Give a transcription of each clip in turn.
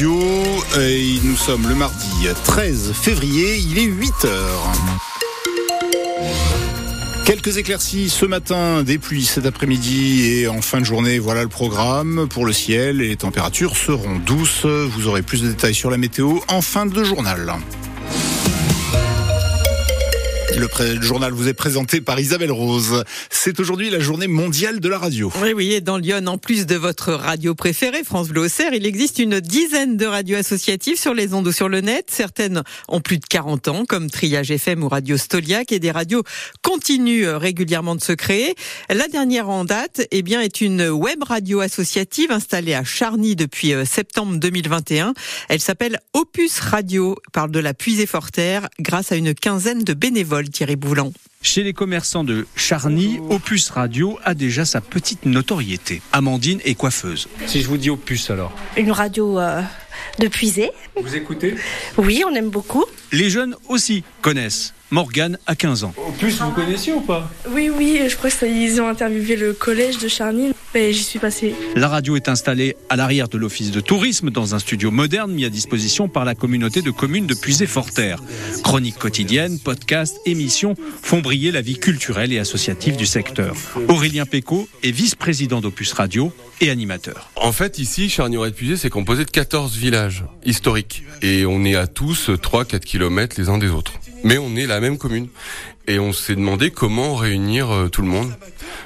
Et nous sommes le mardi 13 février, il est 8 heures. Quelques éclaircies ce matin, des pluies cet après-midi et en fin de journée, voilà le programme pour le ciel les températures seront douces. Vous aurez plus de détails sur la météo en fin de journal. Le, journal vous est présenté par Isabelle Rose. C'est aujourd'hui la journée mondiale de la radio. Oui, oui, et dans Lyon, en plus de votre radio préférée, France Bleu Auxerre, il existe une dizaine de radios associatives sur les ondes ou sur le net. Certaines ont plus de 40 ans, comme Triage FM ou Radio Stoliac, et des radios continuent euh, régulièrement de se créer. La dernière en date, eh bien, est une web radio associative installée à Charny depuis euh, septembre 2021. Elle s'appelle Opus Radio, parle de la puisée forterre grâce à une quinzaine de bénévoles Thierry Boulan. Chez les commerçants de Charny, Opus Radio a déjà sa petite notoriété. Amandine est coiffeuse. Si je vous dis Opus alors Une radio euh, de puisée. Vous écoutez? Oui, on aime beaucoup. Les jeunes aussi connaissent. Morgane a 15 ans. Opus, vous connaissiez ou pas? Oui, oui, je crois qu'ils ont interviewé le collège de Charny j'y suis passé. La radio est installée à l'arrière de l'office de tourisme dans un studio moderne mis à disposition par la communauté de communes de Puisé-Forterre. Chroniques quotidiennes, podcasts, émissions font briller la vie culturelle et associative du secteur. Aurélien Péco est vice-président d'Opus Radio et animateur. En fait, ici, Charny-Auret-Puisé, c'est composé de 14 villages historiques. Et on est à tous 3-4 km les uns des autres mais on est la même commune. Et on s'est demandé comment réunir euh, tout le monde.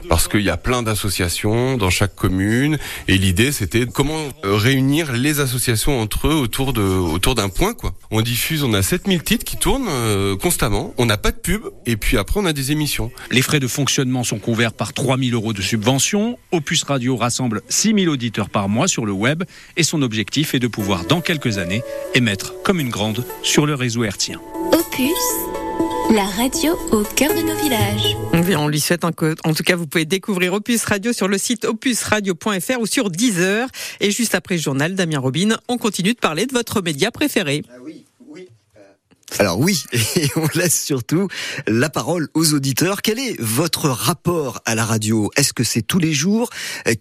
Parce qu'il y a plein d'associations dans chaque commune. Et l'idée, c'était comment euh, réunir les associations entre eux autour de, autour d'un point, quoi. On diffuse, on a 7000 titres qui tournent euh, constamment. On n'a pas de pub. Et puis après, on a des émissions. Les frais de fonctionnement sont couverts par 3000 euros de subvention. Opus Radio rassemble 6000 auditeurs par mois sur le web. Et son objectif est de pouvoir, dans quelques années, émettre comme une grande sur le réseau hertzien. Opus, la radio au cœur de nos villages. On lui souhaite en tout cas, vous pouvez découvrir Opus Radio sur le site opusradio.fr ou sur Deezer. Et juste après le journal, Damien Robin, on continue de parler de votre média préféré. Ah oui. Alors oui, et on laisse surtout la parole aux auditeurs. Quel est votre rapport à la radio? Est-ce que c'est tous les jours?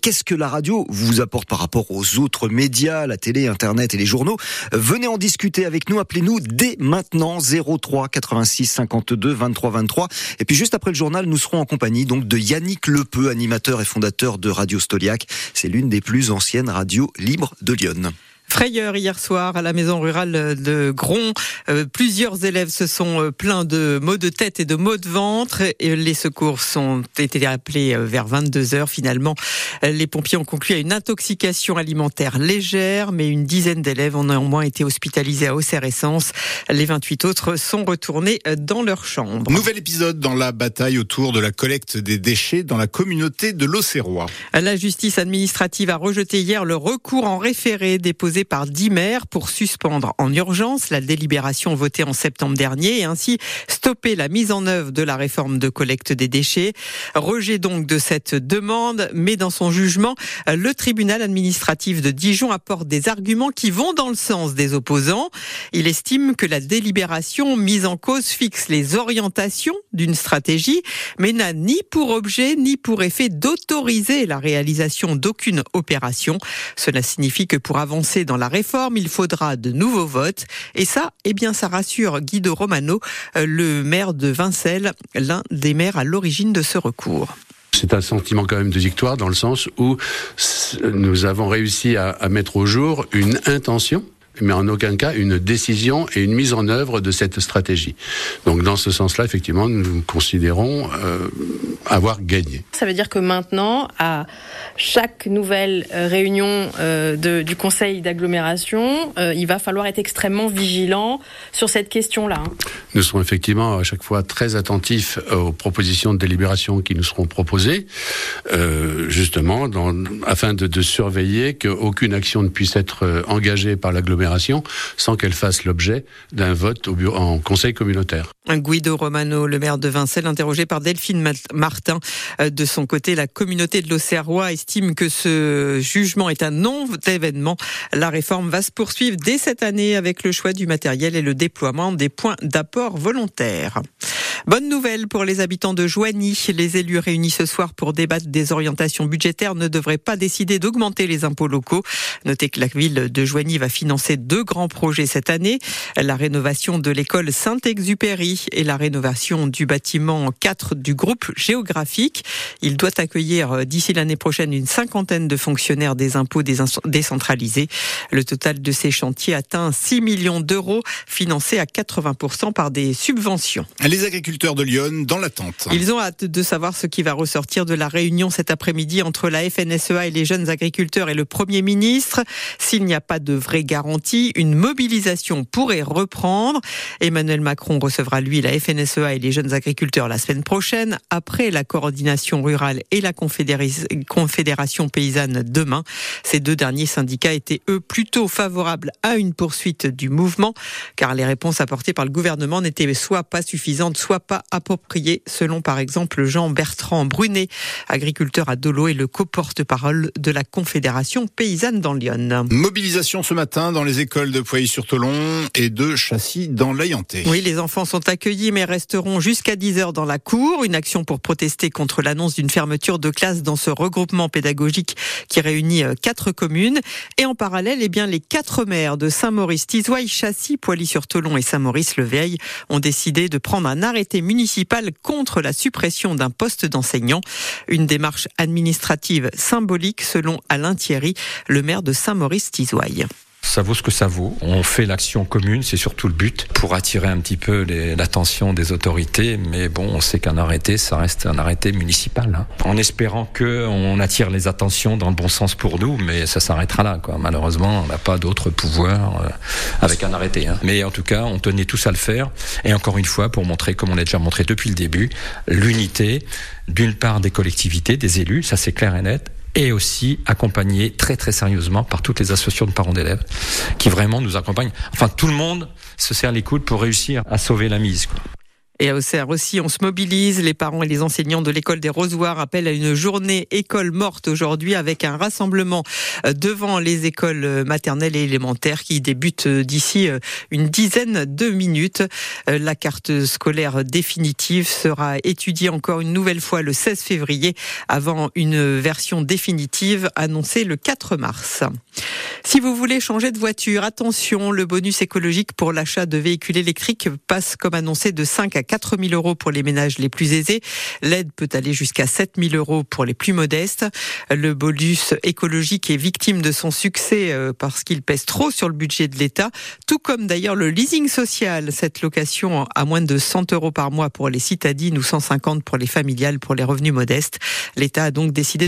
Qu'est-ce que la radio vous apporte par rapport aux autres médias, la télé, Internet et les journaux? Venez en discuter avec nous, appelez-nous dès maintenant 03 86 52 23 23. Et puis juste après le journal, nous serons en compagnie donc de Yannick Lepeu, animateur et fondateur de Radio Stoliac. C'est l'une des plus anciennes radios libres de Lyon. Frayeur hier soir à la maison rurale de Gron. Euh, plusieurs élèves se sont euh, plaints de maux de tête et de maux de ventre. Et les secours sont été appelés euh, vers 22 heures. Finalement, les pompiers ont conclu à une intoxication alimentaire légère, mais une dizaine d'élèves ont néanmoins été hospitalisés à Auxerre Essence. Les 28 autres sont retournés dans leur chambre. Nouvel épisode dans la bataille autour de la collecte des déchets dans la communauté de l'Auxerrois. La justice administrative a rejeté hier le recours en référé déposé par dix maires pour suspendre en urgence la délibération votée en septembre dernier et ainsi stopper la mise en œuvre de la réforme de collecte des déchets. Rejet donc de cette demande, mais dans son jugement, le tribunal administratif de Dijon apporte des arguments qui vont dans le sens des opposants. Il estime que la délibération mise en cause fixe les orientations d'une stratégie, mais n'a ni pour objet ni pour effet d'autoriser la réalisation d'aucune opération. Cela signifie que pour avancer la réforme, il faudra de nouveaux votes. Et ça, eh bien, ça rassure Guido Romano, euh, le maire de Vincelles, l'un des maires à l'origine de ce recours. C'est un sentiment quand même de victoire dans le sens où nous avons réussi à mettre au jour une intention mais en aucun cas une décision et une mise en œuvre de cette stratégie. Donc dans ce sens-là, effectivement, nous considérons euh, avoir gagné. Ça veut dire que maintenant, à chaque nouvelle euh, réunion euh, de, du conseil d'agglomération, euh, il va falloir être extrêmement vigilant sur cette question-là. Hein. Nous serons effectivement à chaque fois très attentifs aux propositions de délibération qui nous seront proposées, justement, dans, afin de, de surveiller qu'aucune action ne puisse être engagée par l'agglomération sans qu'elle fasse l'objet d'un vote en conseil communautaire. Guido Romano, le maire de Vincelles, interrogé par Delphine Martin. Euh, de son côté, la communauté de l'Auxerrois estime que ce jugement est un non-événement. La réforme va se poursuivre dès cette année avec le choix du matériel et le déploiement des points d'apport volontaires. Bonne nouvelle pour les habitants de Joigny. Les élus réunis ce soir pour débattre des orientations budgétaires ne devraient pas décider d'augmenter les impôts locaux. Notez que la ville de Joigny va financer deux grands projets cette année. La rénovation de l'école Saint-Exupéry et la rénovation du bâtiment 4 du groupe géographique. Il doit accueillir euh, d'ici l'année prochaine une cinquantaine de fonctionnaires des impôts décentralisés. Le total de ces chantiers atteint 6 millions d'euros, financés à 80% par des subventions. De Lyon dans l'attente. Ils ont hâte de savoir ce qui va ressortir de la réunion cet après-midi entre la FNSEA et les jeunes agriculteurs et le Premier ministre. S'il n'y a pas de vraie garantie, une mobilisation pourrait reprendre. Emmanuel Macron recevra lui la FNSEA et les jeunes agriculteurs la semaine prochaine, après la coordination rurale et la confédération paysanne demain. Ces deux derniers syndicats étaient eux plutôt favorables à une poursuite du mouvement, car les réponses apportées par le gouvernement n'étaient soit pas suffisantes, soit pas appropriées, selon par exemple Jean-Bertrand Brunet, agriculteur à Dolo et le co-porte-parole de la Confédération paysanne dans Lyon. Mobilisation ce matin dans les écoles de Poilly-sur-Tolon et de Châssis dans l'Ayanté. Oui, les enfants sont accueillis mais resteront jusqu'à 10 heures dans la cour. Une action pour protester contre l'annonce d'une fermeture de classe dans ce regroupement pédagogique qui réunit euh, quatre communes. Et en parallèle, eh bien, les quatre maires de Saint-Maurice, Tizouaille, Châssis, Poilly-sur-Tolon et Saint-Maurice-le-Veil ont décidé de prendre un arrêté municipal contre la suppression d'un poste d'enseignant. Une démarche administrative symbolique selon Alain Thierry, le maire de Saint-Maurice-Tizouaille ça vaut ce que ça vaut. On fait l'action commune, c'est surtout le but, pour attirer un petit peu l'attention des autorités. Mais bon, on sait qu'un arrêté, ça reste un arrêté municipal. Hein. En espérant que on attire les attentions dans le bon sens pour nous, mais ça s'arrêtera là. Quoi. Malheureusement, on n'a pas d'autre pouvoir euh, avec un arrêté. Hein. Mais en tout cas, on tenait tous à le faire. Et encore une fois, pour montrer, comme on l'a déjà montré depuis le début, l'unité d'une part des collectivités, des élus, ça c'est clair et net, et aussi accompagné très très sérieusement par toutes les associations de parents d'élèves qui vraiment nous accompagnent. Enfin, tout le monde se serre les coudes pour réussir à sauver la mise. Et à Auxerre aussi, on se mobilise. Les parents et les enseignants de l'école des Rosoirs appellent à une journée école morte aujourd'hui avec un rassemblement euh, devant les écoles euh, maternelles et élémentaires qui débute euh, d'ici une dizaine de minutes. La carte scolaire définitive sera étudiée encore une nouvelle fois le 16 février avant une version définitive annoncée le 4 mars. Si vous voulez changer de voiture, attention, le bonus écologique pour l'achat de véhicules électriques passe comme annoncé de 5 à 4 000 euros pour les ménages les plus aisés. L'aide peut aller jusqu'à 7 000 euros pour les plus modestes. Le bonus écologique est victime de son succès euh, parce qu'il pèse trop sur le budget de l'État, tout comme d'ailleurs le leasing social. Cette location à moins de 100 euros par mois pour les citadines ou 150 pour les familiales pour les revenus modestes. L'État a donc décidé